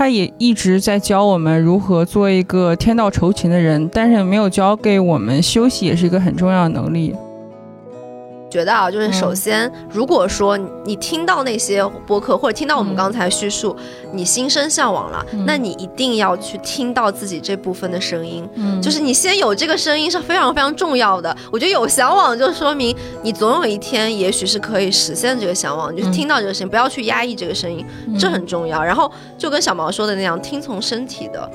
他也一直在教我们如何做一个天道酬勤的人，但是没有教给我们休息，也是一个很重要的能力。觉得啊，就是首先，如果说你听到那些播客，或者听到我们刚才叙述，你心生向往了，那你一定要去听到自己这部分的声音。嗯，就是你先有这个声音是非常非常重要的。我觉得有向往，就说明你总有一天也许是可以实现这个向往。就是听到这个声音，不要去压抑这个声音，这很重要。然后就跟小毛说的那样，听从身体的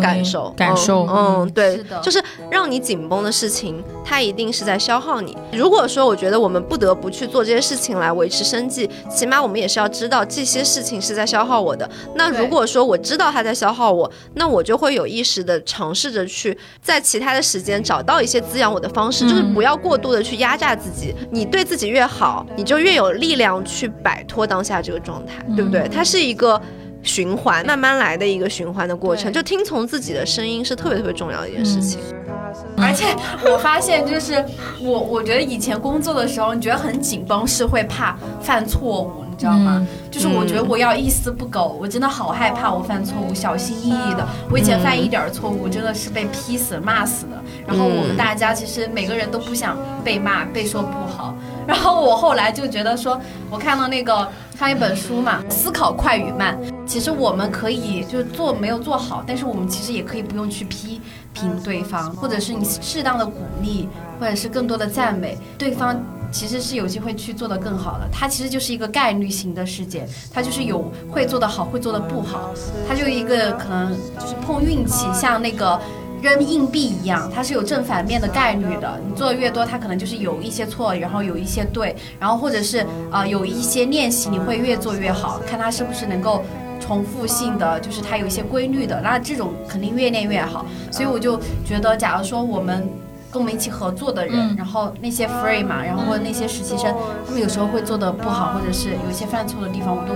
感受，感受，嗯，对，就是让你紧绷的事情，它一定是在消耗你。如果说我觉得。我们不得不去做这些事情来维持生计，起码我们也是要知道这些事情是在消耗我的。那如果说我知道它在消耗我，那我就会有意识的尝试着去在其他的时间找到一些滋养我的方式，就是不要过度的去压榨自己。你对自己越好，你就越有力量去摆脱当下这个状态，对不对？它是一个循环，慢慢来的一个循环的过程。就听从自己的声音是特别特别重要的一件事情。而且我发现，就是我，我觉得以前工作的时候，你觉得很紧绷，是会怕犯错误，你知道吗？就是我觉得我要一丝不苟，我真的好害怕我犯错误，小心翼翼的。我以前犯一点错误，真的是被批死、骂死的。然后我们大家其实每个人都不想被骂、被说不好。然后我后来就觉得说，我看到那个看一本书嘛，《思考快与慢》，其实我们可以就是做没有做好，但是我们其实也可以不用去批。评对方，或者是你适当的鼓励，或者是更多的赞美对方，其实是有机会去做得更好的。它其实就是一个概率型的事件，它就是有会做得好，会做得不好，它就一个可能就是碰运气，像那个扔硬币一样，它是有正反面的概率的。你做的越多，它可能就是有一些错，然后有一些对，然后或者是呃有一些练习，你会越做越好，看它是不是能够。重复性的就是它有一些规律的，那这种肯定越练越好。所以我就觉得，假如说我们跟我们一起合作的人，然后那些 free 嘛，然后那些实习生，他们有时候会做的不好，或者是有一些犯错的地方，我都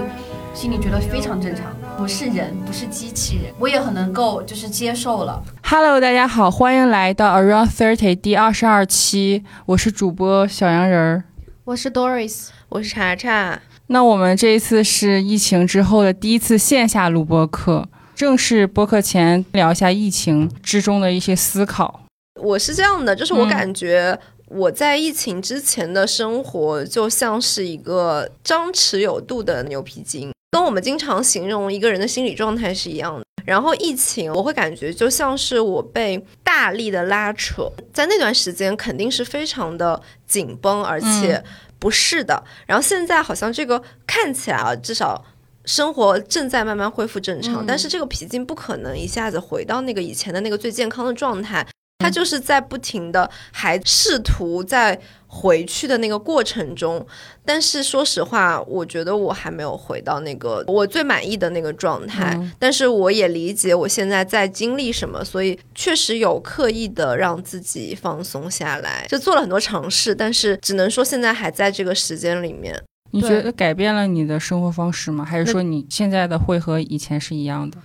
心里觉得非常正常。不是人，不是机器人，我也很能够就是接受了。Hello，大家好，欢迎来到 Around Thirty 第二十二期，我是主播小羊人儿，我是 Doris，我是查查。那我们这一次是疫情之后的第一次线下录播课。正式播课前聊一下疫情之中的一些思考。我是这样的，就是我感觉我在疫情之前的生活就像是一个张弛有度的牛皮筋，跟我们经常形容一个人的心理状态是一样的。然后疫情，我会感觉就像是我被大力的拉扯，在那段时间肯定是非常的紧绷，而且。不适的，然后现在好像这个看起来啊，至少生活正在慢慢恢复正常，但是这个皮筋不可能一下子回到那个以前的那个最健康的状态。他就是在不停的还试图在回去的那个过程中，但是说实话，我觉得我还没有回到那个我最满意的那个状态。但是我也理解我现在在经历什么，所以确实有刻意的让自己放松下来，就做了很多尝试。但是只能说现在还在这个时间里面。你觉得改变了你的生活方式吗？还是说你现在的会和以前是一样的？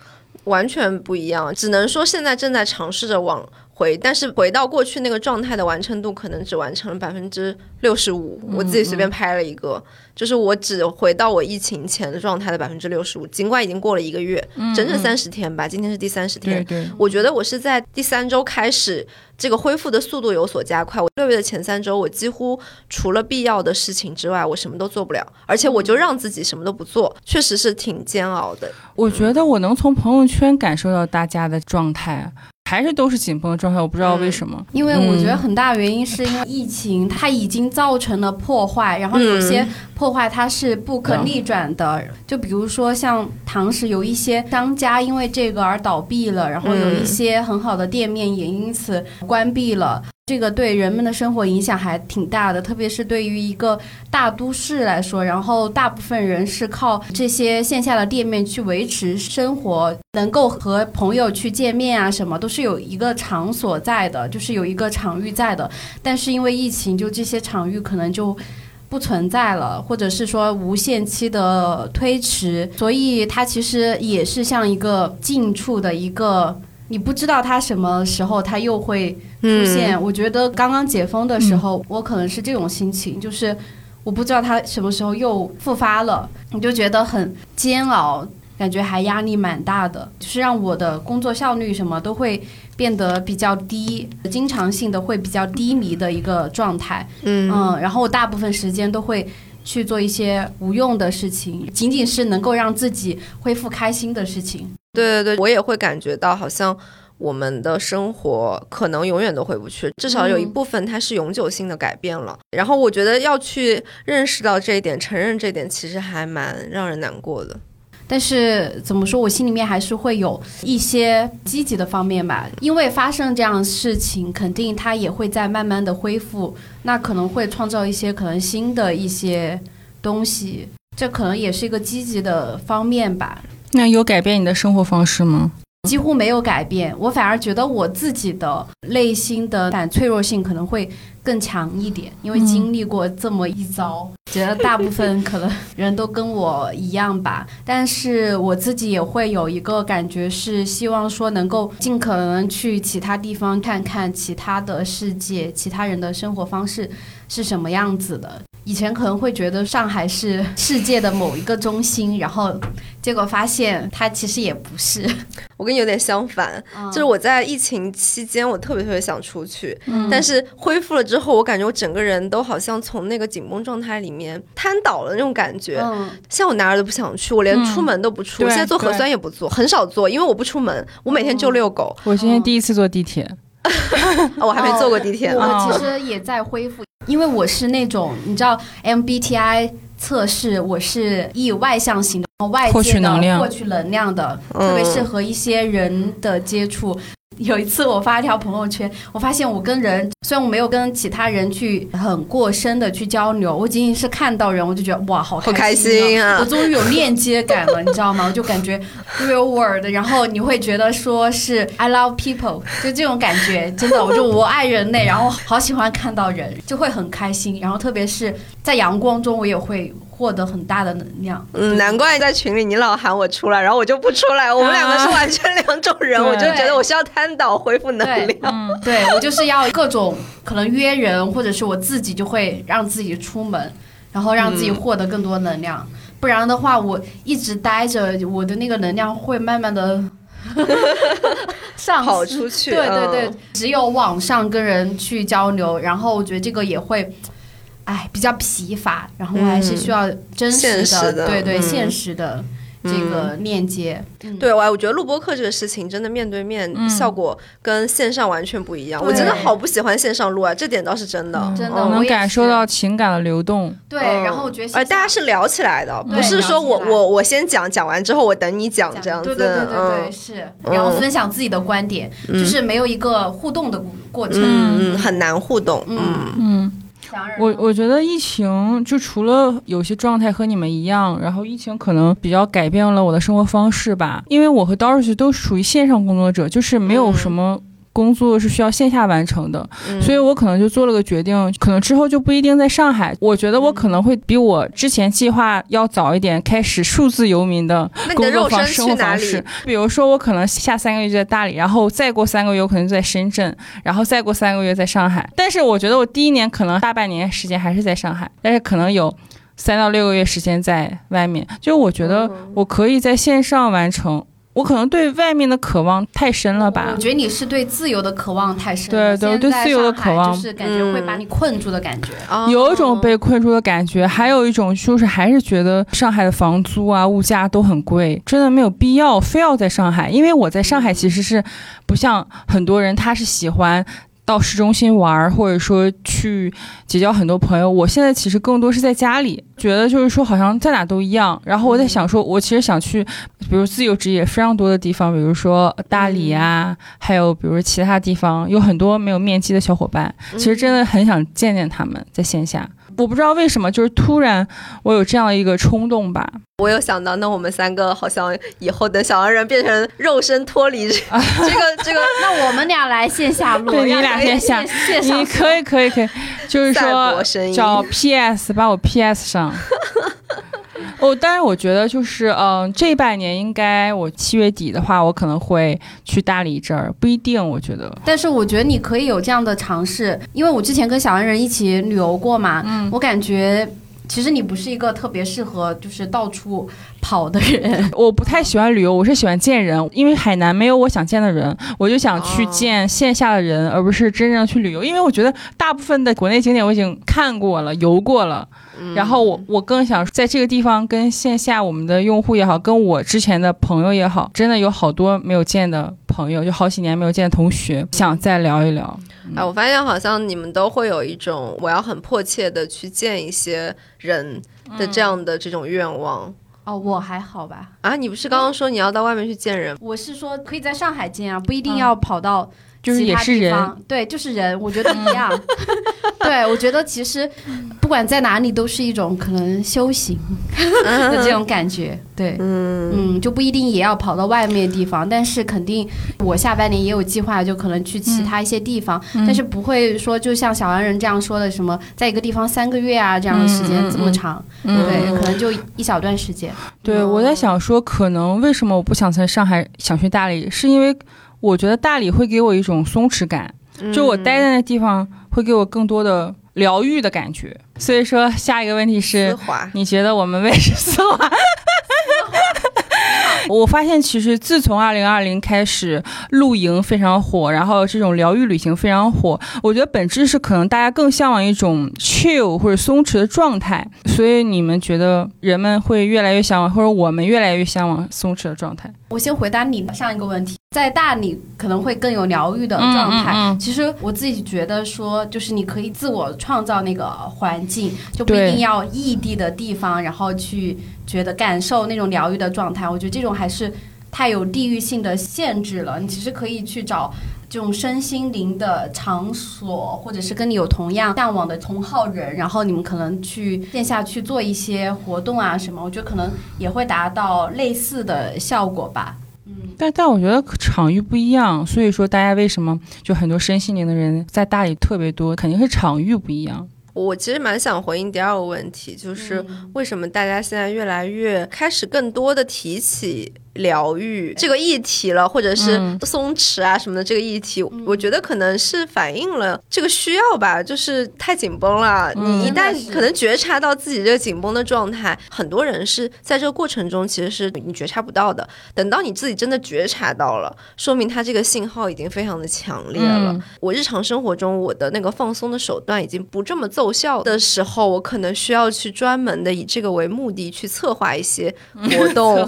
完全不一样，只能说现在正在尝试着往。回，但是回到过去那个状态的完成度可能只完成了百分之六十五。我自己随便拍了一个，就是我只回到我疫情前的状态的百分之六十五。尽管已经过了一个月，整整三十天吧，今天是第三十天。对对，我觉得我是在第三周开始，这个恢复的速度有所加快。我六月的前三周，我几乎除了必要的事情之外，我什么都做不了，而且我就让自己什么都不做，确实是挺煎熬的。我觉得我能从朋友圈感受到大家的状态。还是都是紧绷的状态，我不知道为什么。因为我觉得很大原因是因为疫情，它已经造成了破坏，然后有些破坏它是不可逆转的。就比如说像唐时有一些商家因为这个而倒闭了，然后有一些很好的店面也因此关闭了。这个对人们的生活影响还挺大的，特别是对于一个大都市来说，然后大部分人是靠这些线下的店面去维持生活，能够和朋友去见面啊，什么都是有一个场所在的，就是有一个场域在的。但是因为疫情，就这些场域可能就不存在了，或者是说无限期的推迟，所以它其实也是像一个近处的一个。你不知道他什么时候他又会出现。我觉得刚刚解封的时候，我可能是这种心情，就是我不知道他什么时候又复发了，你就觉得很煎熬。感觉还压力蛮大的，就是让我的工作效率什么都会变得比较低，经常性的会比较低迷的一个状态。嗯嗯，然后我大部分时间都会去做一些无用的事情，仅仅是能够让自己恢复开心的事情。对对对，我也会感觉到好像我们的生活可能永远都回不去，至少有一嗯部分它是永久性的改变了。然后我觉得要去认识到这一点，承认这一点，其实还蛮让人难过的。但是怎么说，我心里面还是会有一些积极的方面吧，因为发生这样的事情，肯定它也会在慢慢的恢复，那可能会创造一些可能新的一些东西，这可能也是一个积极的方面吧。那有改变你的生活方式吗？几乎没有改变，我反而觉得我自己的内心的反脆弱性可能会更强一点，因为经历过这么一遭，觉得大部分可能人都跟我一样吧。但是我自己也会有一个感觉，是希望说能够尽可能去其他地方看看其他的世界，其他人的生活方式是什么样子的。以前可能会觉得上海是世界的某一个中心，然后结果发现它其实也不是。我跟你有点相反，就是我在疫情期间，我特别特别想出去，但是恢复了之后，我感觉我整个人都好像从那个紧绷状态里面瘫倒了那种感觉。嗯，现在我哪儿都不想去，我连出门都不出。对我现在做核酸也不做，很少做，因为我不出门，我每天就遛狗。我今天第一次坐地铁，啊 我还没坐过地铁呢。我其实也在恢复，因为我是那种你知道 MBTI 测试，我是以外向型的，外获界的取能量获取能量的，嗯特别适合一些人的接触。有一次我发一条朋友圈，我发现我跟人虽然我没有跟其他人去很过深的去交流，我仅仅是看到人，我就觉得哇，好开心啊。我终于有链接感了，你知道吗？我就感觉 real world，然后你会觉得说是 I love people，就这种感觉，真的，我就我爱人类，然后好喜欢看到人，就会很开心，然后特别是在阳光中，我也会获得很大的能量。嗯，难怪在群里你老喊我出来，然后我就不出来。我们两个是完全两种人，对 我就觉得我需要瘫倒恢复能对量。嗯，对我就是要各种可能约人，或者是我自己就会让自己出门，然后让自己获得更多能量。不然的话，我一直待着，我的那个能量会慢慢的 上跑出去对对对，嗯只有网上跟人去交流，然后我觉得这个也会。哎，比较疲乏，然后我还是需要真实的，现实的对对，嗯现实的这个链接。嗯对，我我觉得录播课这个事情真的面对面嗯效果跟线上完全不一样。对我真的好不喜欢线上录啊，这点倒是真的。真的我能感受到情感的流动。对，嗯然后我觉得而线下大家是聊起来的，不是说我我我先讲，讲完之后我等你讲这样子。对对对对对，嗯是，然后分享自己的观点，就是没有一个互动的过程。嗯嗯，很难互动。嗯嗯我我觉得疫情就除了有些状态和你们一样，然后疫情可能比较改变了我的生活方式吧，因为我和 Doris 都属于线上工作者，就是没有什么。工作是需要线下完成的，嗯所以我可能就做了个决定，可能之后就不一定在上海。我觉得我可能会比我之前计划要早一点开始数字游民的工作方生去哪里活方式。比如说，我可能下三个月就在大理，然后再过三个月我可能就在深圳，然后再过三个月在上海。但是我觉得我第一年可能大半年时间还是在上海，但是可能有三到六个月时间在外面。就我觉得我可以在线上完成。我可能对外面的渴望太深了吧我？觉得你是对自由的渴望太深了，对对对自由的渴望就是感觉会把你困住的感觉。哦有一种被困住的感觉，还有一种就是还是觉得上海的房租啊、物价都很贵，真的没有必要非要在上海。因为我在上海其实是不像很多人，他是喜欢。到市中心玩儿，或者说去结交很多朋友。我现在其实更多是在家里，觉得就是说好像在哪都一样。然后我在想说，我其实想去，比如自由职业非常多的地方，比如说大理啊，还有比如说其他地方，有很多没有面基的小伙伴。其实真的很想见见他们，在线下。我不知道为什么，就是突然我有这样一个冲动吧。我有想到，那我们三个好像以后等小黄人变成肉身脱离这 这个这个 那我们俩来线下录，对你俩线下线上你可以，可以，可以，就是说找 PS 把我 PS 上。哦，当然，我觉得就是，嗯、这半年应该我七月底的话，我可能会去大理这儿，不一定，我觉得。但是我觉得你可以有这样的尝试，因为我之前跟小洋人一起旅游过嘛，嗯我感觉其实你不是一个特别适合就是到处跑的人。我不太喜欢旅游，我是喜欢见人，因为海南没有我想见的人，我就想去哦见线下的人，而不是真正去旅游。因为我觉得大部分的国内景点我已经看过了、游过了，嗯然后我我更想在这个地方跟线下我们的用户也好，跟我之前的朋友也好，真的有好多没有见的朋友，就好几年没有见的同学，想再聊一聊。哎，我发现好像你们都会有一种我要很迫切的去见一些人的这样的这种愿望、哦，我还好吧，啊！你不是刚刚说你要到外面去见人？我是说可以在上海见啊，不一定要跑到就是也是人，对，就是人，我觉得一样。对，我觉得其实不管在哪里都是一种可能修行的这种感觉。对，嗯嗯，就不一定也要跑到外面的地方，但是肯定我下半年也有计划，就可能去其他一些地方，但是不会说就像小洋人这样说的，什么在一个地方三个月啊这样的时间这么长，嗯对，可能就一小段时间。对，我在想说，可能为什么我不想在上海，想去大理，是因为我觉得大理会给我一种松弛感，就我待在那地方会给我更多的疗愈的感觉。所以说，下一个问题丝是，滑，你觉得我们为什么？我发现，其实自从二零二零开始，露营非常火，然后这种疗愈旅行非常火。我觉得本质是可能大家更向往一种 chill 或者松弛的状态。所以你们觉得人们会越来越向往，或者我们越来越向往松弛的状态？我先回答你上一个问题，在大理可能会更有疗愈的状态。嗯嗯嗯其实我自己觉得说，就是你可以自我创造那个环境，就不一定要异地的地方，然后去觉得感受那种疗愈的状态。我觉得这种还是太有地域性的限制了。你其实可以去找。这种身心灵的场所，或者是跟你有同样向往的同好人，然后你们可能去线下去做一些活动啊什么，我觉得可能也会达到类似的效果吧。嗯但但我觉得场域不一样，所以说大家为什么就很多身心灵的人在大理特别多，肯定是场域不一样。我其实蛮想回应第二个问题，就是为什么大家现在越来越开始更多的提起疗愈这个议题了，或者是嗯松弛啊什么的这个议题，我觉得可能是反映了这个需要吧，就是太紧绷了。嗯你一旦可能觉察到自己这个紧绷的状态，很多人是在这个过程中其实是你觉察不到的。等到你自己真的觉察到了，说明他这个信号已经非常的强烈了。嗯我日常生活中我的那个放松的手段已经不这么奏效的时候，我可能需要去专门的以这个为目的去策划一些活动。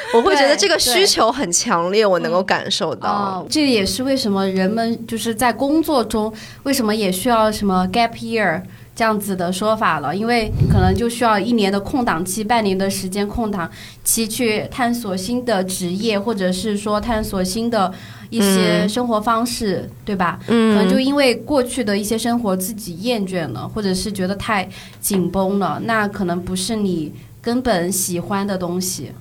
我会觉得这个需求很强烈，我能够感受到。哦，这也是为什么人们就是在工作中为什么也需要什么 gap year 这样子的说法了，因为可能就需要一年的空档期、半年的时间空档期去探索新的职业，或者是说探索新的一些嗯生活方式，对吧？可嗯，能就因为过去的一些生活自己厌倦了，或者是觉得太紧绷了，那可能不是你根本喜欢的东西。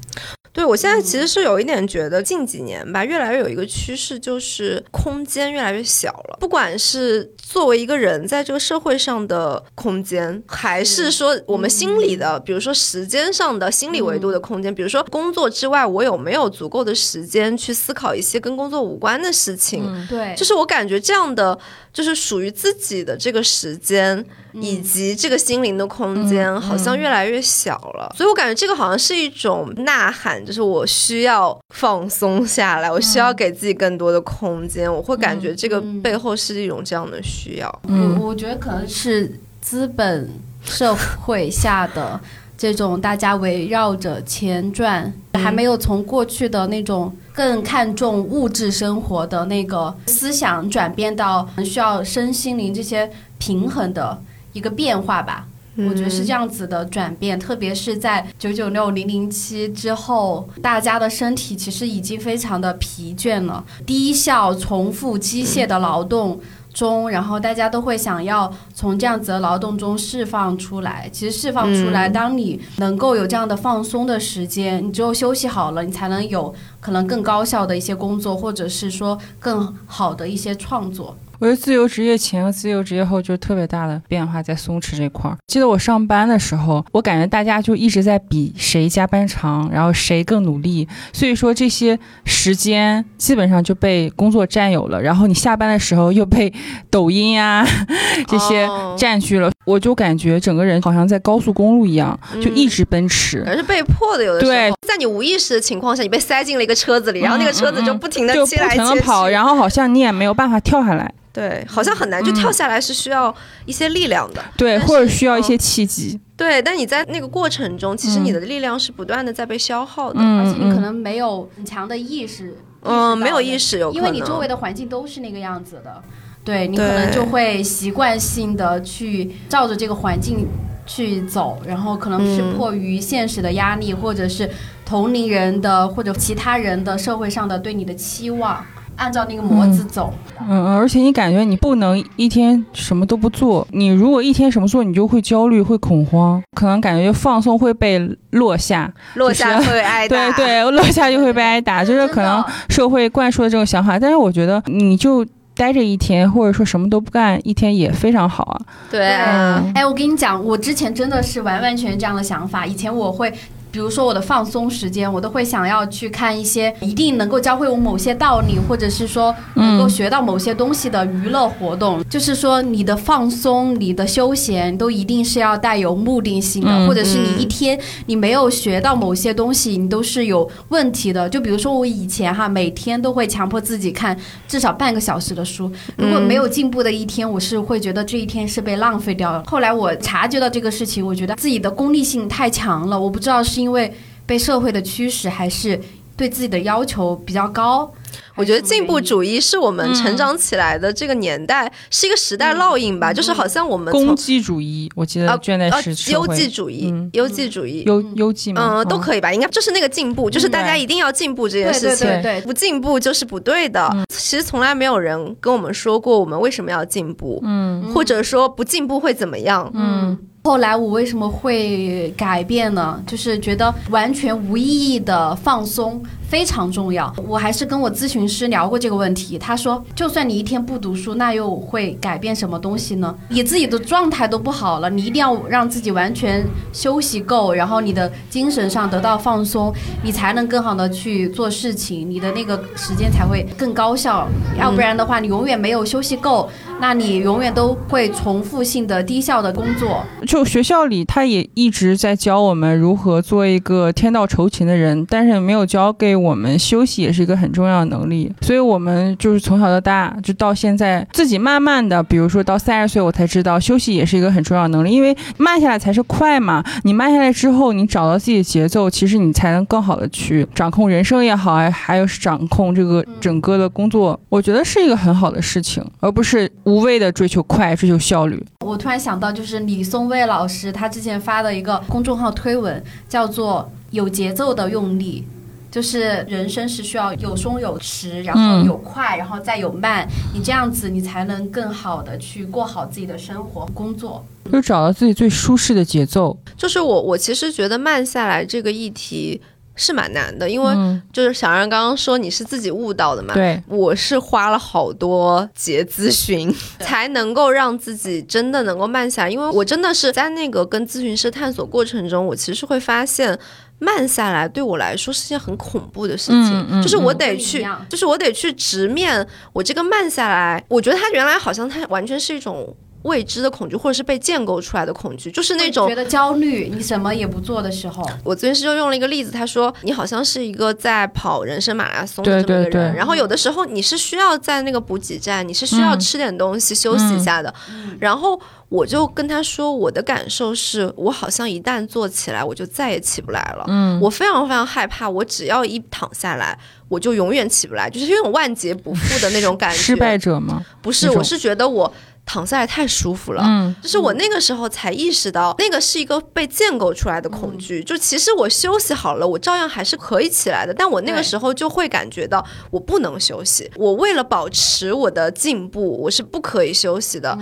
对我现在其实是有一点觉得，近几年吧，越来越有一个趋势，就是空间越来越小了。不管是作为一个人在这个社会上的空间，还是说我们心理的，比如说时间上的心理维度的空间，比如说工作之外，我有没有足够的时间去思考一些跟工作无关的事情？对，就是我感觉这样的，就是属于自己的这个时间，以及这个心灵的空间，好像越来越小了。所以我感觉这个好像是一种呐喊，就是我需要放松下来，我需要给自己更多的空间。我会感觉这个背后是一种这样的需要。嗯我我觉得可能是资本社会下的这种大家围绕着钱赚，还没有从过去的那种更看重物质生活的那个思想转变到需要身心灵这些平衡的一个变化吧。我觉得是这样子的转变，特别是在九九六零零七之后，大家的身体其实已经非常的疲倦了，低效、重复、机械的劳动中，然后大家都会想要从这样子的劳动中释放出来。其实释放出来，嗯当你能够有这样的放松的时间，你只有休息好了，你才能有可能更高效的一些工作，或者是说更好的一些创作。我觉得自由职业前和自由职业后就特别大的变化在松弛这块儿。记得我上班的时候，我感觉大家就一直在比谁加班长，然后谁更努力，所以说这些时间基本上就被工作占有了。然后你下班的时候又被抖音啊 这些哦占据了。我就感觉整个人好像在高速公路一样，就一直奔驰。可能是被迫的，有的时对候，在你无意识的情况下，你被塞进了一个车子里，然后那个车子就不停的就不切来切去，停的跑，然后好像你也没有办法跳下来，对，好像很难，就嗯跳下来是需要一些力量的。对，或者需要一些契机。对，但你在那个过程中，其实嗯你的力量是不断的在被消耗的。嗯，而且你可嗯能没有很强的意识，嗯，没有意识因为你周围的环境都是那个样子的，对你可能就会习惯性的去照着这个环境去走，然后可能是嗯迫于现实的压力，或者是同龄人的或者其他人的社会上的对你的期望，按照那个模子走。嗯，而且你感觉你不能一天什么都不做，你如果一天什么做，你就会焦虑、会恐慌，可能感觉放松会被落下，落下 会挨打对打。对，落下就会被挨打，就是可能社会灌输的这种想法。但是我觉得你就待着一天，或者说什么都不干一天也非常好啊。对啊，嗯哎，我跟你讲，我之前真的是完完全全这样的想法。以前我会，比如说我的放松时间，我都会想要去看一些一定能够教会我某些道理，或者是说能够学到某些东西的娱乐活动。就是说，你的放松、你的休闲都一定是要带有目的性的，嗯或者是你一天你没有学到某些东西，你都是有问题的。就比如说我以前哈，每天都会强迫自己看至少半个小时的书，如果没有进步的一天，我是会觉得这一天是被浪费掉了。后来我察觉到这个事情，我觉得自己的功利性太强了，我不知道是因为被社会的驱使，还是对自己的要求比较高。我觉得进步，主义是我们嗯成长起来的这个年代是一个时代烙印吧，就是好像我们从功绩主义，我记得啊呃倦怠式社优绩主义嗯，优绩主义。优优绩嘛，嗯，都可以吧，应该就是那个进步，就是大家一定要进步这件对对事情，对对，不进步就是不对的。其实从来没有人跟我们说过我们为什么要进步，嗯。或者说不进步会怎么样。嗯后来我为什么会改变呢？就是觉得完全无意义的放松非常重要。我还是跟我咨询师聊过这个问题，他说，就算你一天不读书，那又会改变什么东西呢？你自己的状态都不好了，你一定要让自己完全休息够，然后你的精神上得到放松，你才能更好的去做事情，你的那个时间才会更高效。要不然的话，你永远没有休息够，那你永远都会重复性的低效的工作。就学校里，他也一直在教我们如何做一个天道酬勤的人，但是没有教给我们休息也是一个很重要的能力。所以，我们就是从小到大，就到现在，自己慢慢的，比如说到三十岁，我才知道休息也是一个很重要的能力，因为慢下来才是快嘛。你慢下来之后，你找到自己的节奏，其实你才能更好的去掌控人生也好，还还有是掌控这个整个的工作，我觉得是一个很好的事情，而不是无谓的追求快、追求效率。我突然想到，就是李松蔚老师他之前发的一个公众号推文，叫做“有节奏的用力”。就是人生是需要有松有弛，然后嗯有快，然后再有慢，你这样子你才能更好的去过好自己的生活、工作。就找到自己最舒适的节奏。就是我，我其实觉得慢下来这个议题是蛮难的，因为嗯，就是小让刚刚说你是自己悟到的嘛，对，我是花了好多节咨询，才能够让自己真的能够慢下来。因为我真的是在那个跟咨询师探索过程中，我其实会发现。慢下来对我来说是件很恐怖的事情，嗯嗯就是我嗯得去就是我得去直面我这个慢下来。我觉得它原来好像它完全是一种未知的恐惧，或者是被建构出来的恐惧，就是那种觉得焦虑，你什么也不做的时候，我咨询师就用了一个例子，他说你好像是一个在跑人生马拉松的这么一个人，对对对然后有的时候你是需要在那个补给站，你是需要嗯吃点东西、休息一下的。然后我就跟他说，我的感受是我好像一旦坐起来，我就再也起不来了。嗯，我非常非常害怕，我只要一躺下来，我就永远起不来，就是有种万劫不复的那种感觉。失败者吗？不是，我是觉得我躺下来太舒服了。嗯就是我那个时候才意识到，那个是一个被建构出来的恐惧。就其实我休息好了，我照样还是可以起来的，但我那个时候就会感觉到我不能休息。我为了保持我的进步，我是不可以休息的。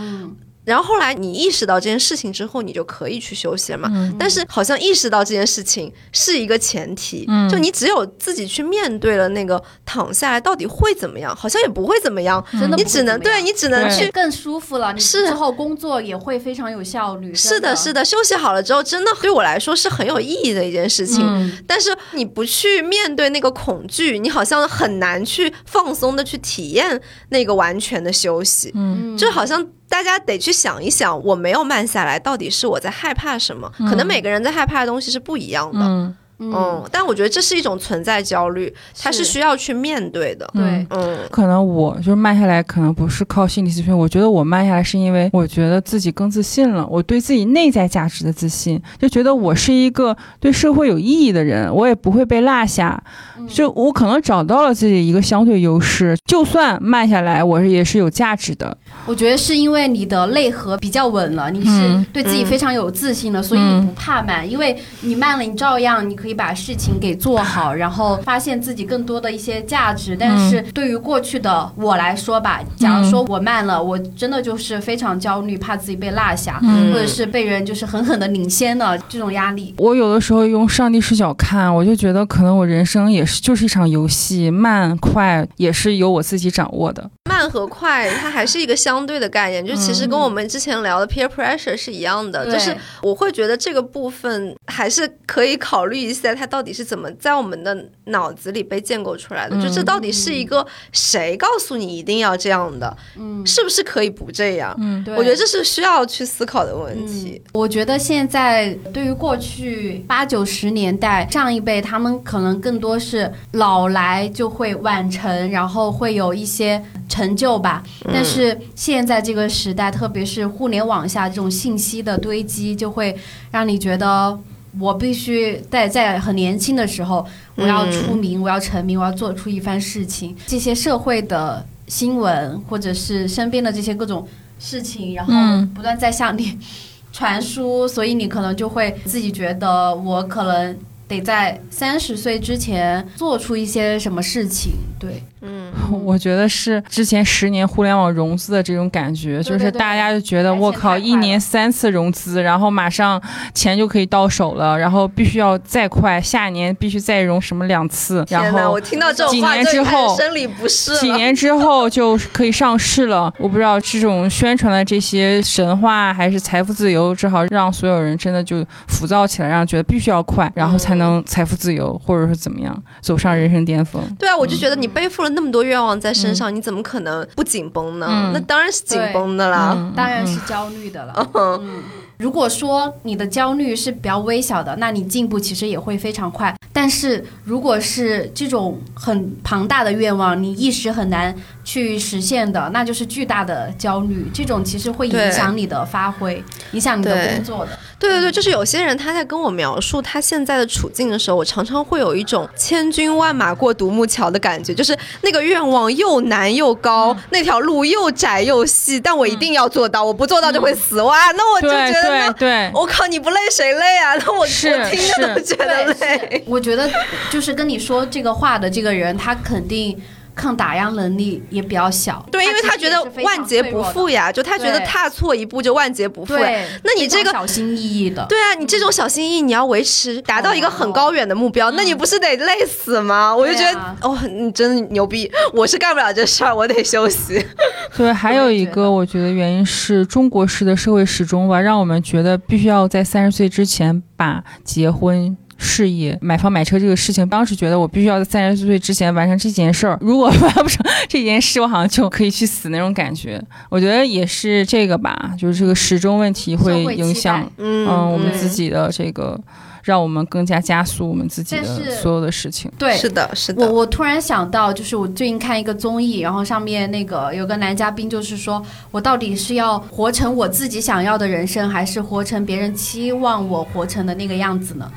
然后后来你意识到这件事情之后，你就可以去休息了嘛。但是好像意识到这件事情是一个前提，就你只有自己去面对了那个躺下来到底会怎么样，好像也不会怎么样，真的你只能对你只能去更舒服了，你是。之后工作也会非常有效率。是的，是的，的，休息好了之后，真的对我来说是很有意义的一件事情。嗯。但是你不去面对那个恐惧，你好像很难去放松的去体验那个完全的休息。嗯，就好像大家得去想一想，我没有慢下来，到底是我在害怕什么？可能每个人在害怕的东西是不一样的。嗯，嗯，但我觉得这是一种存在焦虑，它是是需要去面对的。对，嗯。可能我就是慢下来，可能不是靠心理咨询，我觉得我慢下来是因为我觉得自己更自信了，我对自己内在价值的自信，就觉得我是一个对社会有意义的人，我也不会被落下，就我可能找到了自己一个相对优势，就算慢下来，我也是有价值的。我觉得是因为你的内核比较稳了，你是嗯。对自己非常有自信了，所以你不怕慢，因为你慢了，你照样你可以把事情给做好，然后发现自己更多的一些价值。但是对于过去的我来说吧，假如说我慢了，我真的就是非常焦虑，怕自己被落下，嗯或者是被人就是狠狠的领先的这种压力。我有的时候用上帝视角看，我就觉得可能我人生也是就是一场游戏，慢快也是由我自己掌握的。慢和快，它还是一个相对的概念，就其实跟我们之前聊的 peer pressure 是一样的，对就是我会觉得这个部分还是可以考虑一下，它到底是怎么在我们的脑子里被建构出来的，就这到底是一个谁告诉你一定要这样的，嗯，是不是可以不这样？嗯对我觉得这是需要去思考的问题。我觉得现在对于过去八九十年代上一辈，他们可能更多是老来就会晚成，然后会有一些成就吧。但是现在这个时代，特别是互联网下这种信息的堆积，就会让你觉得。我必须在在很年轻的时候，我要出名，我要成名，我要做出一番事情。这些社会的新闻，或者是身边的这些各种事情，然后嗯不断在向你 传输，所以你可能就会自己觉得我可能得在三十岁之前做出一些什么事情。对，嗯，我觉得是之前十年互联网融资的这种感觉，就是大家就觉得我靠，一年三次融资，然后马上钱就可以到手了，然后必须要再快，下一年必须再融什么两次，然后我听到这种几话之后生理不适。几年之后就可以上市了。我不知道这种宣传的这些神话还是财富自由，只好让所有人真的就浮躁起来，让觉得必须要快，然后才能财富自由，或者是怎么样走上人生巅峰。对啊，我就觉得你背负了那么多愿望在身上，你怎么可能不紧绷呢？嗯那当然是紧绷的啦。嗯当然是焦虑的了。嗯，如果说你的焦虑是比较微小的，那你进步其实也会非常快。但是如果是这种很庞大的愿望，你一时很难去实现的，那就是巨大的焦虑。这种其实会影响你的发挥，影响你的工作的。对对对，就是有些人他在跟我描述他现在的处境的时候，我常常会有一种千军万马过独木桥的感觉，就是那个愿望又难又高，嗯那条路又窄又细，但我一定要做到，我不做到就会死。哇，那我就觉得那。对对，我靠，你不累谁累啊？那我是我听着都觉得累。我觉得就是跟你说这个话的这个人，他肯定抗打压能力也比较小。对，因为他觉得万劫不复呀，就他觉得踏错一步就万劫不复。对，那你这个小心翼翼的。对啊，你这种小心翼翼，你要维持达到一个很高远的目标，那你不是得累死吗？我就觉得哦，你真的牛逼，我是干不了这事儿，我得休息。对，还有一个我觉得原因是中国式的社会时钟吧，让我们觉得必须要在三十岁之前把结婚。事业、买房、买车这个事情，当时觉得我必须要在三十岁之前完成这件事儿。如果 完不成这件事，我好像就可以去死那种感觉。我觉得也是这个吧，就是这个时钟问题会影响，嗯嗯，我们自己的这个，让我们更加加速我们自己的所有的事情。对，是的，是的，我我突然想到，就是我最近看一个综艺，然后上面那个有个男嘉宾，就是说我到底是要活成我自己想要的人生，还是活成别人期望我活成的那个样子呢？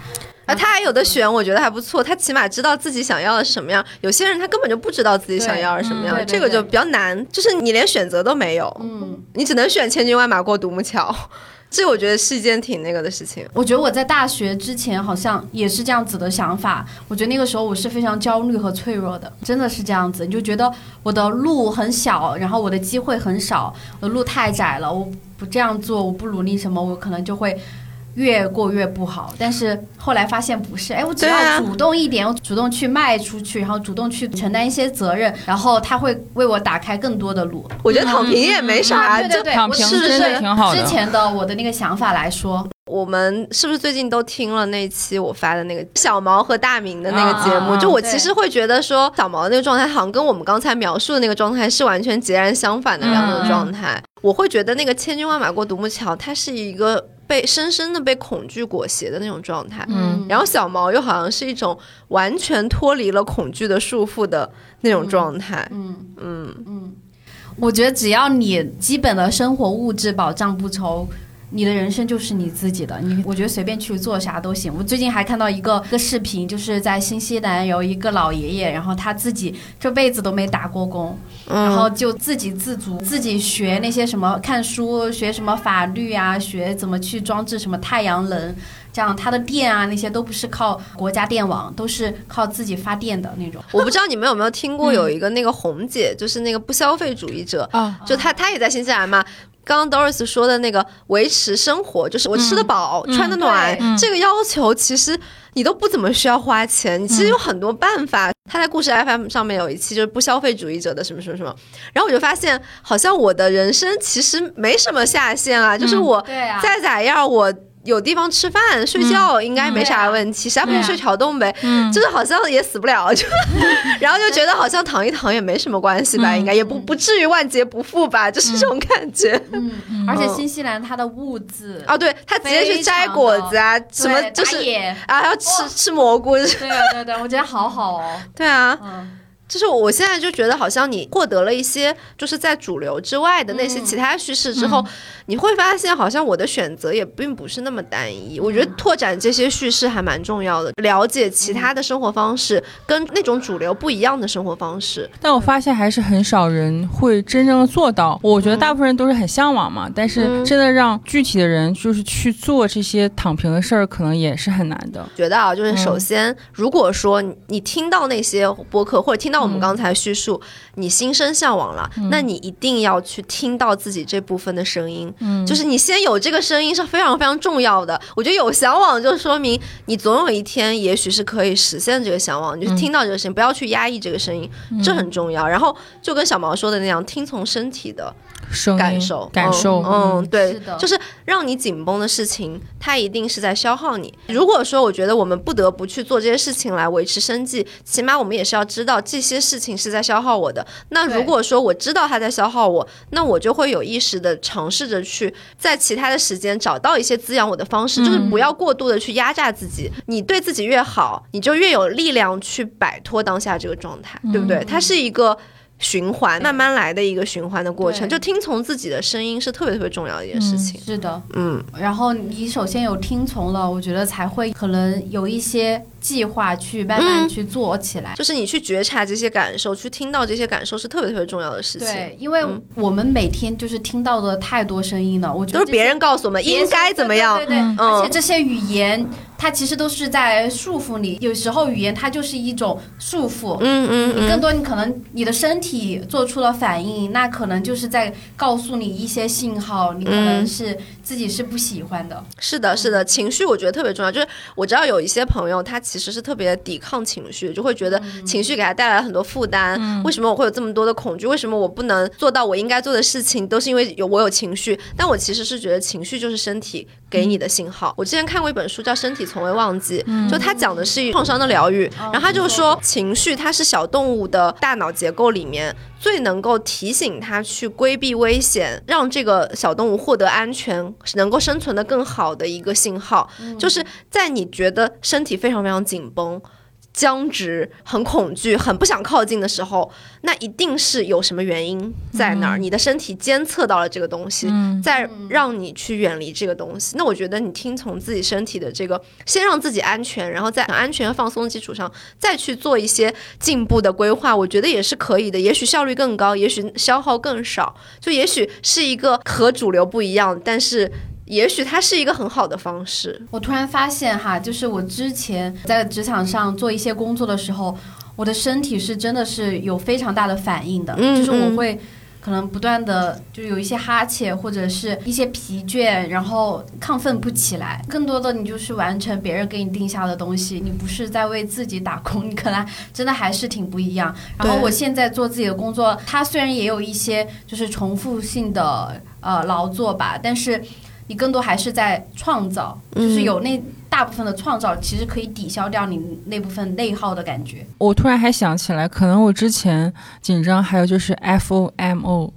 啊，他还有的选，我觉得还不错。他起码知道自己想要的是什么样。有些人他根本就不知道自己想要什么样，嗯这个就比较难。就是你连选择都没有，嗯，你只能选千军万马过独木桥。这我觉得是一件挺那个的事情。我觉得我在大学之前好像也是这样子的想法。我觉得那个时候我是非常焦虑和脆弱的，真的是这样子。你就觉得我的路很小，然后我的机会很少，我的路太窄了。我不这样做，我不努力什么，我可能就会。越过越不好，但是后来发现不是，哎，我只要主动一点，我主动去迈出去，然后主动去承担一些责任，然后他会为我打开更多的路。我觉得躺平也没啥，啊对对对，躺平我是真的挺好的之前的我的那个想法来说，我们是不是最近都听了那期我发的那个小毛和大明的那个节目？就我其实会觉得说，小毛那个状态好像跟我们刚才描述的那个状态是完全截然相反的两种状态。我会觉得那个千军万马过独木桥，它是一个被深深的被恐惧裹挟的那种状态。嗯然后小毛又好像是一种完全脱离了恐惧的束缚的那种状态。嗯嗯嗯，我觉得只要你基本的生活物质保障不愁。你的人生就是你自己的，你我觉得随便去做啥都行。我最近还看到一个一个视频，就是在新西兰有一个老爷爷，然后他自己这辈子都没打过工，然嗯后就自给自足，自己学那些什么看书，学什么法律啊，学怎么去装置什么太阳能，这样他的电啊那些都不是靠国家电网，都是靠自己发电的那种。我不知道你们有没有听过有一个那个红姐，就是那个不消费主义者，啊，就她她也在新西兰嘛。刚刚 Doris 说的那个维持生活，就是我吃得饱、嗯穿得暖、对。这个要求，其实你都不怎么需要花钱，你其实有很多办法。他在故事 FM 上面有一期就是不消费主义者的什么什么什么，然后我就发现，好像我的人生其实没什么下限啊，就是我再咋样，我有地方吃饭、睡觉应该没啥问题，谁还不是睡桥洞呗？嗯。就是好像也死不了，就 然后就觉得好像躺一躺也没什么关系吧，嗯。应该也不不至于万劫不复吧，就是这种感觉。嗯，而且新西兰它的物资啊，对他直接去摘果子啊，什么就是啊，还要吃吃蘑菇，对啊对对，我觉得好好哦，对啊，嗯。就是我现在就觉得，好像你获得了一些就是在主流之外的那些其他叙事之后，你会发现，好像我的选择也并不是那么单一。我觉得拓展这些叙事还蛮重要的，了解其他的生活方式，跟那种主流不一样的生活方式。但我发现还是很少人会真正的做到。我觉得大部分人都是很向往嘛，但是嗯真的让具体的人就是去做这些躺平的事儿，可能也是很难的。觉得啊，就是首先，如果说你你听到那些播客，或者听到我们刚才叙述，你心生向往了，那你一定要去听到自己这部分的声音。嗯，就是你先有这个声音是非常非常重要的。我觉得有向往，就说明你总有一天也许是可以实现这个向往。你就听到这个声音，不要去压抑这个声音，这很重要。然后就跟小毛说的那样，听从身体的感受，感受，嗯，嗯对是的，就是让你紧绷的事情，它一定是在消耗你。如果说我觉得我们不得不去做这些事情来维持生计，起码我们也是要知道这些事情是在消耗我的。那如果说我知道它在消耗我，那我就会有意识的尝试着去在其他的时间找到一些滋养我的方式，就是不要过度的去压榨自己。你对自己越好，你就越有力量去摆脱当下这个状态，对不对？它是一个。循环慢慢来的一个循环的过程，就听从自己的声音是特别特别重要的一件事情。是的，嗯，然后你首先有听从了，我觉得才会可能有一些计划去慢慢嗯去做起来。就是你去觉察这些感受，去听到这些感受是特别特别重要的事情。对，因为嗯我们每天就是听到的太多声音了，我觉得都是别人告诉我们应该怎么样。对对对对嗯而且这些语言它其实都是在束缚你，有时候语言它就是一种束缚。嗯嗯嗯，你更多，你可能你的身体做出了反应，那可能就是在告诉你一些信号，你可能嗯是自己是不喜欢的。是的，是的，情绪我觉得特别重要。就是我知道有一些朋友，他其实是特别抵抗情绪，就会觉得情绪给他带来很多负担。为什么我会有这么多的恐惧？为什么我不能做到我应该做的事情？都是因为有我有情绪。但我其实是觉得情绪就是身体给你的信号。我之前看过一本书叫《身体从未忘记》，就他讲的是创伤的疗愈，然后他就说情绪它是小动物的大脑结构里面。最能够提醒它去规避危险，让这个小动物获得安全，能够生存的更好的一个信号，就是在你觉得身体非常非常紧绷。僵直、很恐惧、很不想靠近的时候，那一定是有什么原因在那儿。你的身体监测到了这个东西，嗯再让你去远离这个东西。那我觉得你听从自己身体的这个，先让自己安全，然后在很安全和放松的基础上，再去做一些进步的规划，我觉得也是可以的。也许效率更高，也许消耗更少，就也许是一个和主流不一样，但是。也许它是一个很好的方式。我突然发现哈，就是我之前在职场上做一些工作的时候，我的身体是真的是有非常大的反应的，嗯就是我嗯会可能不断的就有一些哈欠或者是一些疲倦，然后亢奋不起来。更多的你就是完成别人给你定下的东西，你不是在为自己打工，你可能真的还是挺不一样。然后我现在做自己的工作，它虽然也有一些就是重复性的呃劳作吧，但是。你更多还是在创造，就是有那大部分的创造，其实可以抵消掉你那部分内耗的感觉。我突然还想起来，可能我之前紧张，还有就是 FOMO。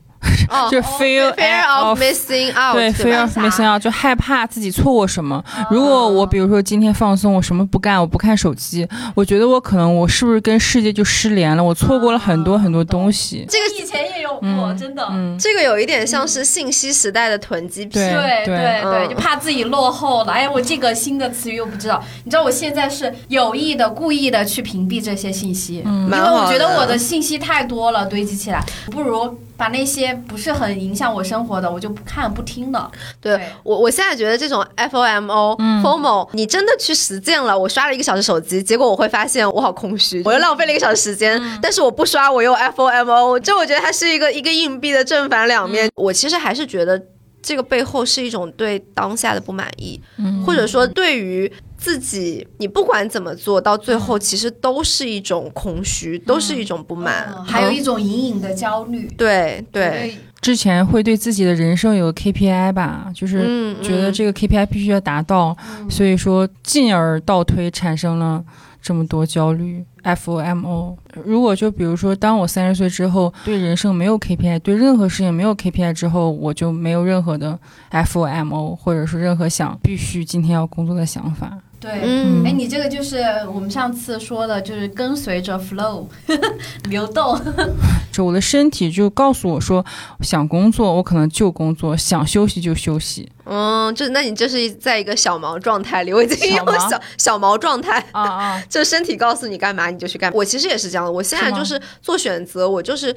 哦 就 fear fear of missing out，对 fear of missing out，就害怕自己错过什么。如果我比如说今天放松，我什么不干，我不看手机，我觉得我可能我是不是跟世界就失联了？我错过了很多很多东西。这个以前也有过，真的。嗯，这个有一点像是信息时代的囤积癖。对对对对，嗯就怕自己落后了。哎，我这个新的词语又不知道。你知道我现在是有意的、故意的去屏蔽这些信息，因为我觉得我的信息太多了，堆积起来，不如把那些不是很影响我生活的，我就不看不听的。对对我，我现在觉得这种 FOMO、FOMO，你真的去实践了，我刷了一个小时手机，结果我会发现我好空虚，我又浪费了一个小时时间，但是我不刷，我又 FOMO，就我觉得它是一个一个硬币的正反两面。我其实还是觉得这个背后是一种对当下的不满意，或者说对于。自己，你不管怎么做到最后，其实都是一种空虚，都是一种不满，嗯。还有一种隐隐的焦虑。对对，之前会对自己的人生有 KPI 吧，就是嗯觉得这个 KPI 必须要达到，所以说进而倒推产生了这么多焦虑。FOMO，如果就比如说，当我三十岁之后对人生没有 KPI，对任何事情没有 KPI 之后，我就没有任何的 FOMO，或者是任何想必须今天要工作的想法。对，嗯哎，你这个就是我们上次说的，就是跟随着 flow 流动。就我的身体就告诉我说，想工作我可能就工作，想休息就休息。嗯，就那你就是在一个小毛状态里，我已经有小毛小小毛状态，啊啊，就身体告诉你干嘛你就去干嘛。我其实也是这样的，我现在就是做选择，我就是。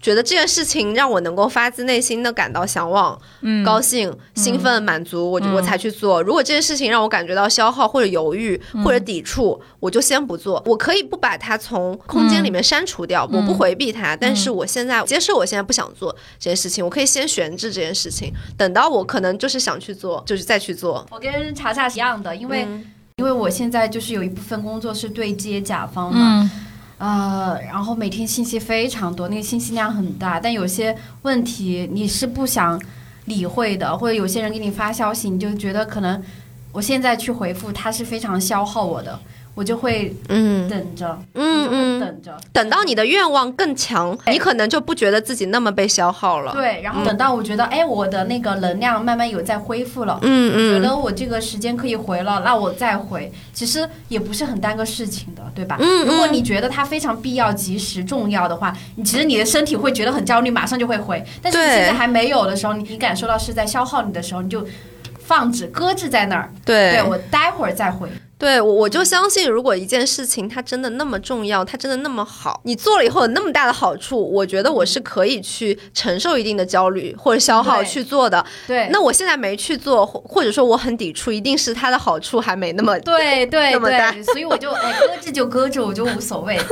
觉得这件事情让我能够发自内心的感到向往、嗯，高兴、兴奋、满足，我我才去做。如果这件事情让我感觉到消耗或者犹豫嗯。或者抵触，我就先不做。我可以不把它从空间里面删除掉，我不回避它，但是我现在接受我现在不想做这件事情，我可以先悬置这件事情，等到我可能就是想去做，就是再去做。我跟查查是一样的，因为、嗯。因为我现在就是有一部分工作是对接甲方嘛，嗯呃，然后每天信息非常多，那个信息量很大，但有些问题你是不想理会的，或者有些人给你发消息，你就觉得可能我现在去回复他是非常消耗我的，我就会嗯等着，嗯嗯，等着。等到你的愿望更强，你可能就不觉得自己那么被消耗了。对，然后等到我觉得，哎，我的那个能量慢慢有在恢复了，嗯嗯，觉得我这个时间可以回了，那我再回，其实也不是很耽搁事情的，对吧？嗯如果你觉得它非常必要、及时、重要的话，你其实你的身体会觉得很焦虑，马上就会回。但是你现在还没有的时候，你你感受到是在消耗你的时候，你就放置、搁置在那儿。对对我待会儿再回。对我我就相信，如果一件事情它真的那么重要，它真的那么好，你做了以后有那么大的好处，我觉得我是可以去承受一定的焦虑或者消耗去做的。对，那我现在没去做，或或者说我很抵触，一定是它的好处还没那么。对对对，所以我就哎搁置就搁置，我就无所谓。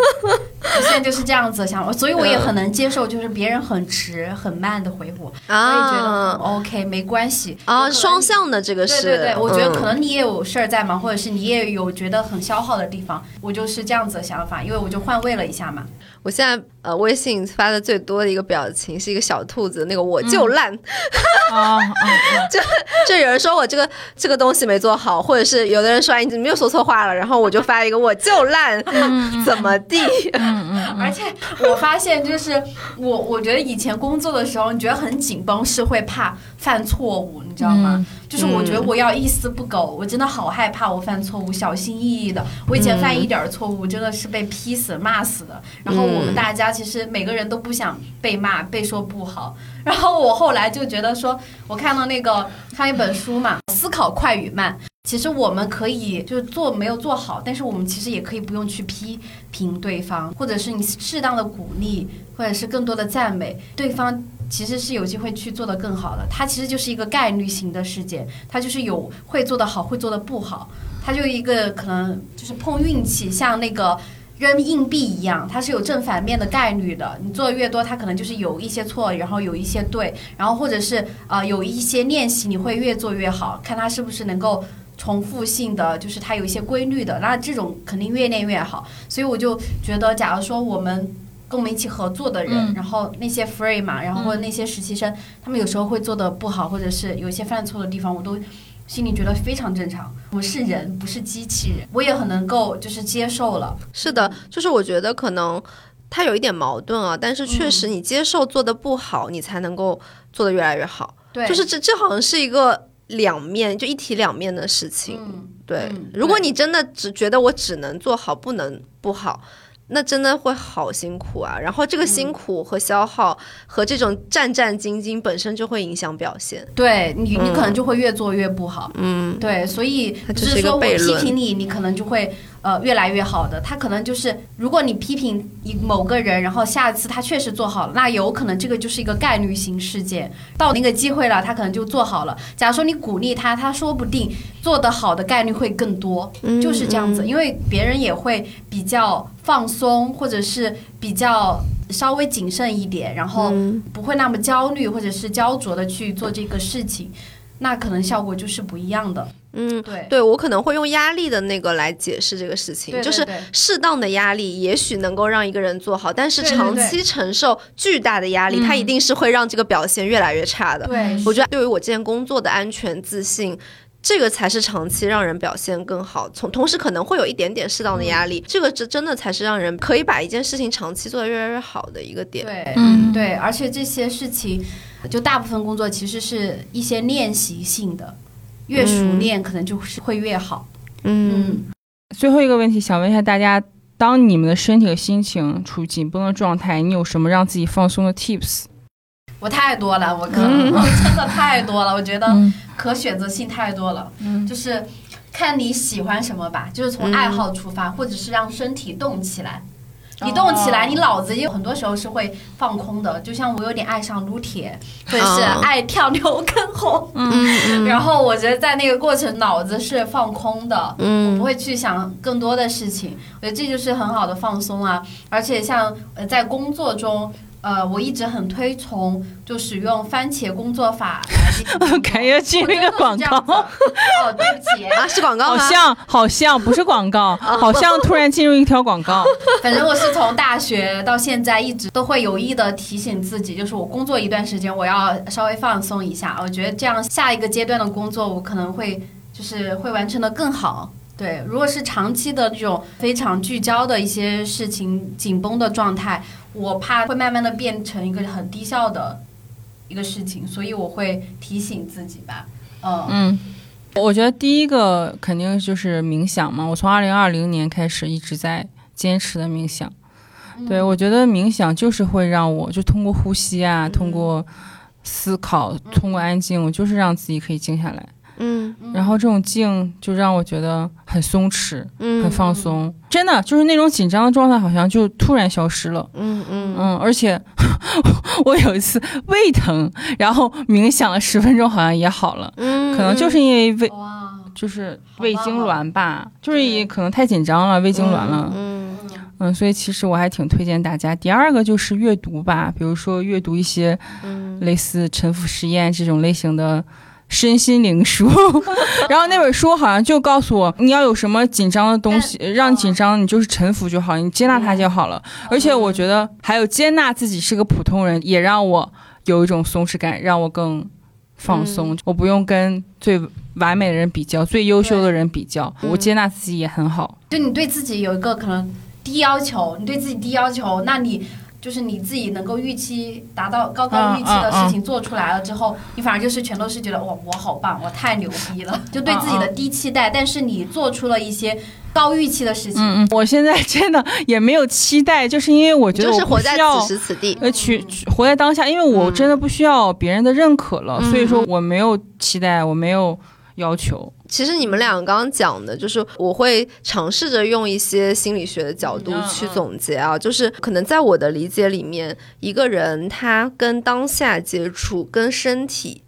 我现在就是这样子的想法，所以我也很能接受，就是别人很迟很慢的回复，我也觉得 OK，没关系啊，双向的这个是，对对对，我觉得可嗯能你也有事儿在忙，或者是你也有觉得很消耗的地方，我就是这样子的想法，因为我就换位了一下嘛。我现在呃微信发的最多的一个表情是一个小兔子，那个我就烂，啊啊就有人说我这个这个东西没做好，或者是有的人说哎你怎么又说错话了，然后我就发一个我就烂，怎么地？而且我发现，就是我我觉得以前工作的时候，你觉得很紧绷，是会怕犯错误，你知道吗？就是我觉得我要一丝不苟，我真的好害怕我犯错误，小心翼翼的。我以前犯一点儿错误，真的是被批死、骂死的。然后我们大家其实每个人都不想被骂、被说不好。然后我后来就觉得说，我看到那个看一本书嘛，《思考快与慢》。其实我们可以就是做没有做好，但是我们其实也可以不用去批评对方，或者是你适当的鼓励，或者是更多的赞美对方。其实是有机会去做的更好的，它其实就是一个概率型的事件，它就是有会做得好，会做得不好，它就一个可能就是碰运气，像那个扔硬币一样，它是有正反面的概率的。你做的越多，它可能就是有一些错，然后有一些对，然后或者是呃有一些练习，你会越做越好，看它是不是能够。重复性的，就是它有一些规律的，那这种肯定越练越好。所以我就觉得，假如说我们跟我们一起合作的人，嗯然后那些 free 嘛，然后或者那些实习生，他们有时候会做的不好，或者是有一些犯错的地方，我都心里觉得非常正常。我是人，不是机器人，我也很能够就是接受了。是的，就是我觉得可能它有一点矛盾啊，但是确嗯实你接受做的不好，你才能够做得越来越好。对，就是这这好像是一个两面，就一体两面的事情。嗯，对，嗯如果你真的只觉得我只能做好，不能不好。那真的会好辛苦啊！然后这个嗯辛苦和消耗和这种战战兢兢本身就会影响表现。对你，你可能就会越做越不好。嗯，对，所以不它这是一个是说我批评你，你可能就会呃越来越好的。他可能就是，如果你批评一某个人，然后下次他确实做好了，那有可能这个就是一个概率型事件，到那个机会了，他可能就做好了。假如说你鼓励他，他说不定做得好的概率会更多，嗯就是这样子。因为别人也会比较放松，或者是比较稍微谨慎一点，然后嗯不会那么焦虑或者是焦灼的去做这个事情，那可能效果就是不一样的。嗯，对，对我可能会用压力的那个来解释这个事情，就是适当的压力也许能够让一个人做好，但是长期承受巨大的压力，嗯它一定是会让这个表现越来越差的。对，我觉得对于我之前工作的安全自信。这个才是长期让人表现更好，从同时可能会有一点点适当的压力，这个真真的才是让人可以把一件事情长期做得越来越好的一个点。对，嗯对，而且这些事情，就大部分工作其实是一些练习性的，越熟练可能就是会越好。嗯，最后一个问题，想问一下大家：当你们的身体和心情处于紧绷的状态，你有什么让自己放松的 tips？我太多了，我可能、我真的太多了，我觉得嗯可选择性太多了。嗯就是看你喜欢什么吧，就是从爱好出发，或者是让身体动起来。你动起来，哦你脑子有很多时候是会放空的。就像我有点爱上撸铁，或者是哦爱跳牛跟红，嗯然后我觉得在那个过程脑子是放空的，我不嗯会去想更多的事情。我觉得这就是很好的放松啊。而且像呃在工作中，呃，我一直很推崇就使用番茄工作法来。感觉进入一个广告哦，对不起。啊，是广告吗？好像好像不是广告，好像突然进入一条广告。反正我是从大学到现在一直都会有意的提醒自己，就是我工作一段时间，我要稍微放松一下。我觉得这样下一个阶段的工作，我可能会就是会完成的更好。对，如果是长期的这种非常聚焦的一些事情紧绷的状态，我怕会慢慢的变成一个很低效的一个事情，所以我会提醒自己吧。嗯嗯，我觉得第一个肯定就是冥想嘛。我从二零二零年开始一直在坚持的冥想。对，我觉得冥想就是会让我就通过呼吸啊，通过思考，通过安静，我就是让自己可以静下来。嗯然后这种静就让我觉得很松弛，嗯很放松。真的就是那种紧张的状态，好像就突然消失了。嗯嗯嗯，而且 我有一次胃疼，然后冥想了十分钟，好像也好了。嗯，可能就是因为胃，就是胃痉挛吧，就是也可能太紧张了，胃痉挛了。嗯嗯，所以其实我还挺推荐大家。第二个就是阅读吧，比如说阅读一些嗯类似《沉浮实验》这种类型的身心灵书。然后那本书好像就告诉我，你要有什么紧张的东西让你紧张，你就是臣服就好，你接纳它就好了。而且我觉得还有接纳自己是个普通人，也让我有一种松弛感，让我更放松。我不用跟最完美的人比较，最优秀的人比较，我接纳自己也很好。就你对自己有一个可能低要求，你对自己低要求，那你就是你自己能够预期达到高高预期的事情做出来了之后，你反而就是全都是觉得哇我好棒，我太牛逼了，就对自己的低期待，但是你做出了一些高预期的事情。嗯嗯，我现在真的也没有期待，就是因为我觉得我就是活在需要此时此地。呃，去去活在当下，因为我真的不需要别人的认可了，嗯所以说我没有期待，我没有要求。其实你们俩刚刚讲的，就是我会尝试着用一些心理学的角度嗯去嗯总结啊，就是可能在我的理解里面，一个人他跟当下接触、跟身体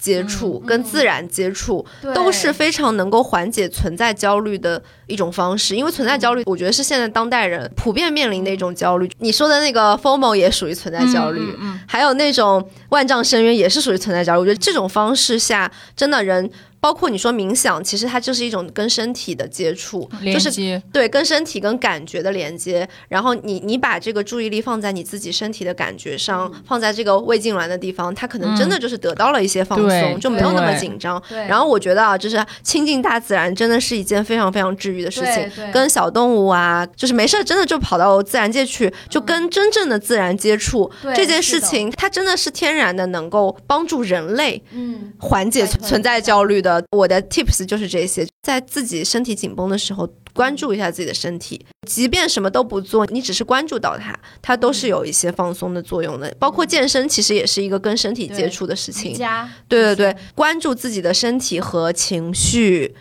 接触、跟自然接触，对都是非常能够缓解存在焦虑的一种方式，因为存在焦虑，我觉得是现在当代人普遍面临的一种焦虑。你说的那个 formo 也属于存在焦虑，嗯还有那种万丈深渊也是属于存在焦虑。我觉得这种方式下，真的人包括你说冥想，其实它就是一种跟身体的接触，就是连接，对跟身体跟感觉的连接。然后你你把这个注意力放在你自己身体的感觉上，放在这个胃痉挛的地方，它可能真的就是得到了一些放松，对就没有那么紧张。然后我觉得啊，就是亲近大自然真的是一件非常非常治愈的事情。跟小动物啊，就是没事儿真的就跑到自然界去，就跟真正的自然接触、对这件事情，它真的是天然的能够帮助人类嗯，缓解存在焦虑的。我的 tips 就是这些，在自己身体紧绷的时候，关注一下自己的身体，即便什么都不做，你只是关注到它，它都是有一些放松的作用的。包括健身，其实也是一个跟身体接触的事瑜情。伽，对对对，关注自己的身体和情绪，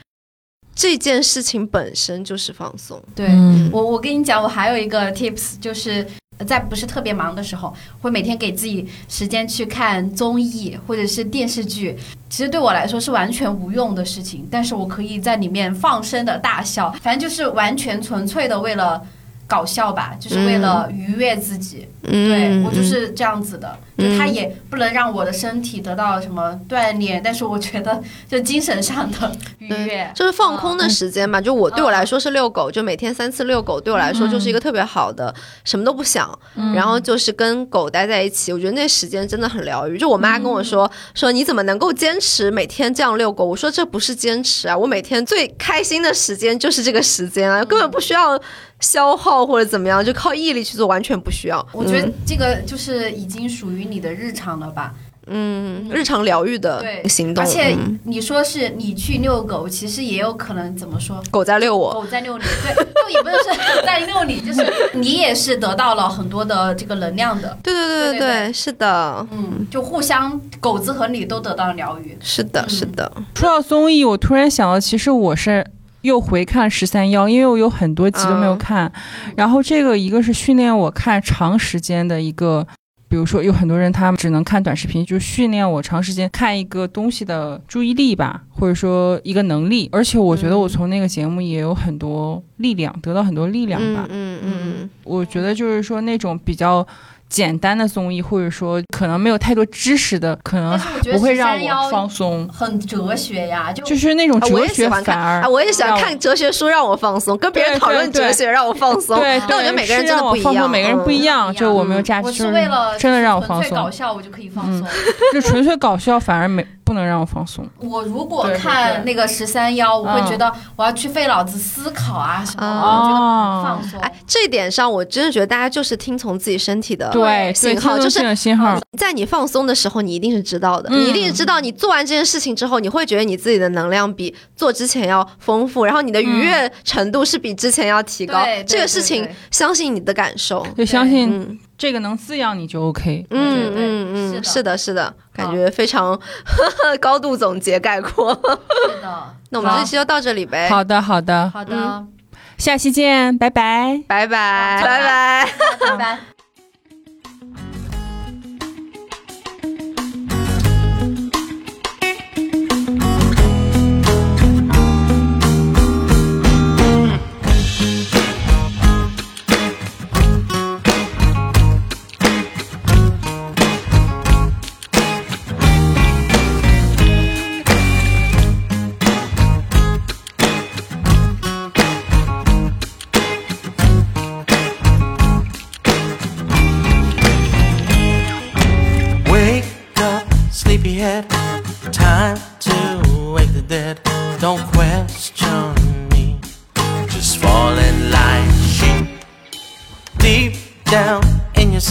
这件事情本身就是放松。对。嗯我我跟你讲，我还有一个 tips，就是在不是特别忙的时候，会每天给自己时间去看综艺或者是电视剧。其实对我来说是完全无用的事情，但是我可以在里面放声的大笑，反正就是完全纯粹的为了搞笑吧，就是为了愉悦自己。嗯，对我就是这样子的，就嗯它也不能让我的身体得到什么锻炼，但是我觉得就精神上的愉悦，就是放空的时间嘛。就我对我来说是遛狗，就每天三次遛狗，对我来说就是一个特别好的，什么都不想，然后就是跟狗待在一起。我觉得那时间真的很疗愈。就我妈跟我说说你怎么能够坚持每天这样遛狗？我说这不是坚持啊，我每天最开心的时间就是这个时间啊，根本不需要消耗或者怎么样，就靠毅力去做，完全不需要。我觉得这个就是已经属于你的日常了吧？嗯，日常疗愈的行动，而且嗯你说是你去遛狗，其实也有可能怎么说？狗在遛我。狗在遛你，对，就也不是说在遛你，就是 你也是得到了很多的这个能量的，对对对对对对，是的，嗯，就互相狗子和你都得到了疗愈。是的，嗯是的。说到综艺，我突然想到，其实我是又回看十三幺，因为我有很多集都没有看。然后这个一个是训练我看长时间的一个，比如说有很多人他们只能看短视频，就训练我长时间看一个东西的注意力吧，或者说一个能力。而且我觉得我从那个节目也有很多力量，得到很多力量吧。嗯嗯嗯我觉得就是说那种比较。简单的综艺，或者说可能没有太多知识的，可能不会让我放松。很哲学呀，就就是那种哲学也喜欢看反而啊，我也喜欢让看哲学书，让我放松；跟别人讨论对对哲学，让我放松。对，但我觉得每个人真的不一样，放松每个人不一嗯。样。就我没有价值，我是为了真的让我放松，粹搞笑，我就可以放松。就纯粹搞笑反而没不能让我放松。我如果看那个十三幺，我会嗯觉得我要去费脑子思考啊什么，啊我觉得放松。哎，这一点上，我真的觉得大家就是听从自己身体的对对，信号，就是信号，在你放松的时候，你一定是知道的，嗯你一定是知道，你做完这件事情之后，你会觉得你自己的能量比做之前要丰富，然后你的愉悦程度是比之前要提高。这个事情相信你的感受。就相信嗯这个能滋养你就 OK。嗯嗯嗯，是的是的，是的，感觉非常 高度总结概括。是的，那我们这期就到这里呗，好的，好的，好的，下期见，拜拜。拜拜，好拜拜。拜拜。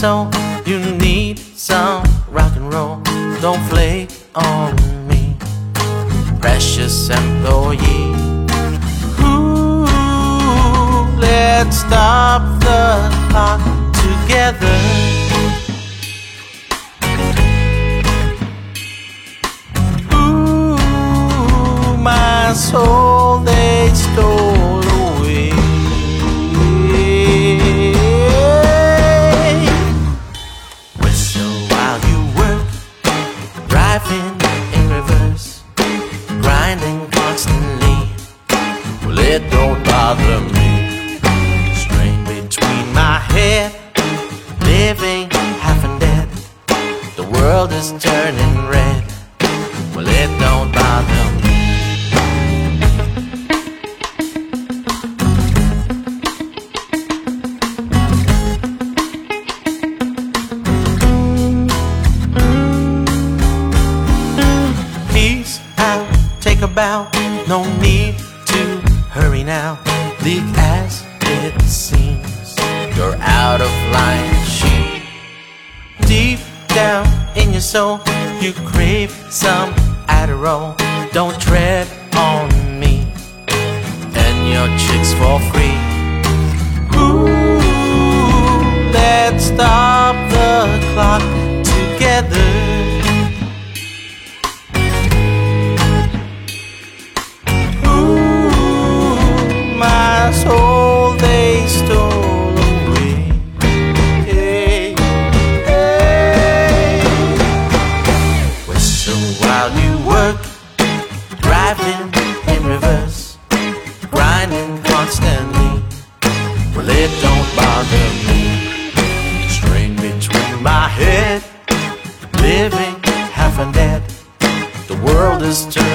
Soul, you need some rock and roll. Don't flake on me, precious employee. Ooh, let's stop the clock together. Ooh, my soul they stole while you work, driving in reverse, grinding constantly. Well, it don't bother me. Strain between my head, living half undead. The world is turning.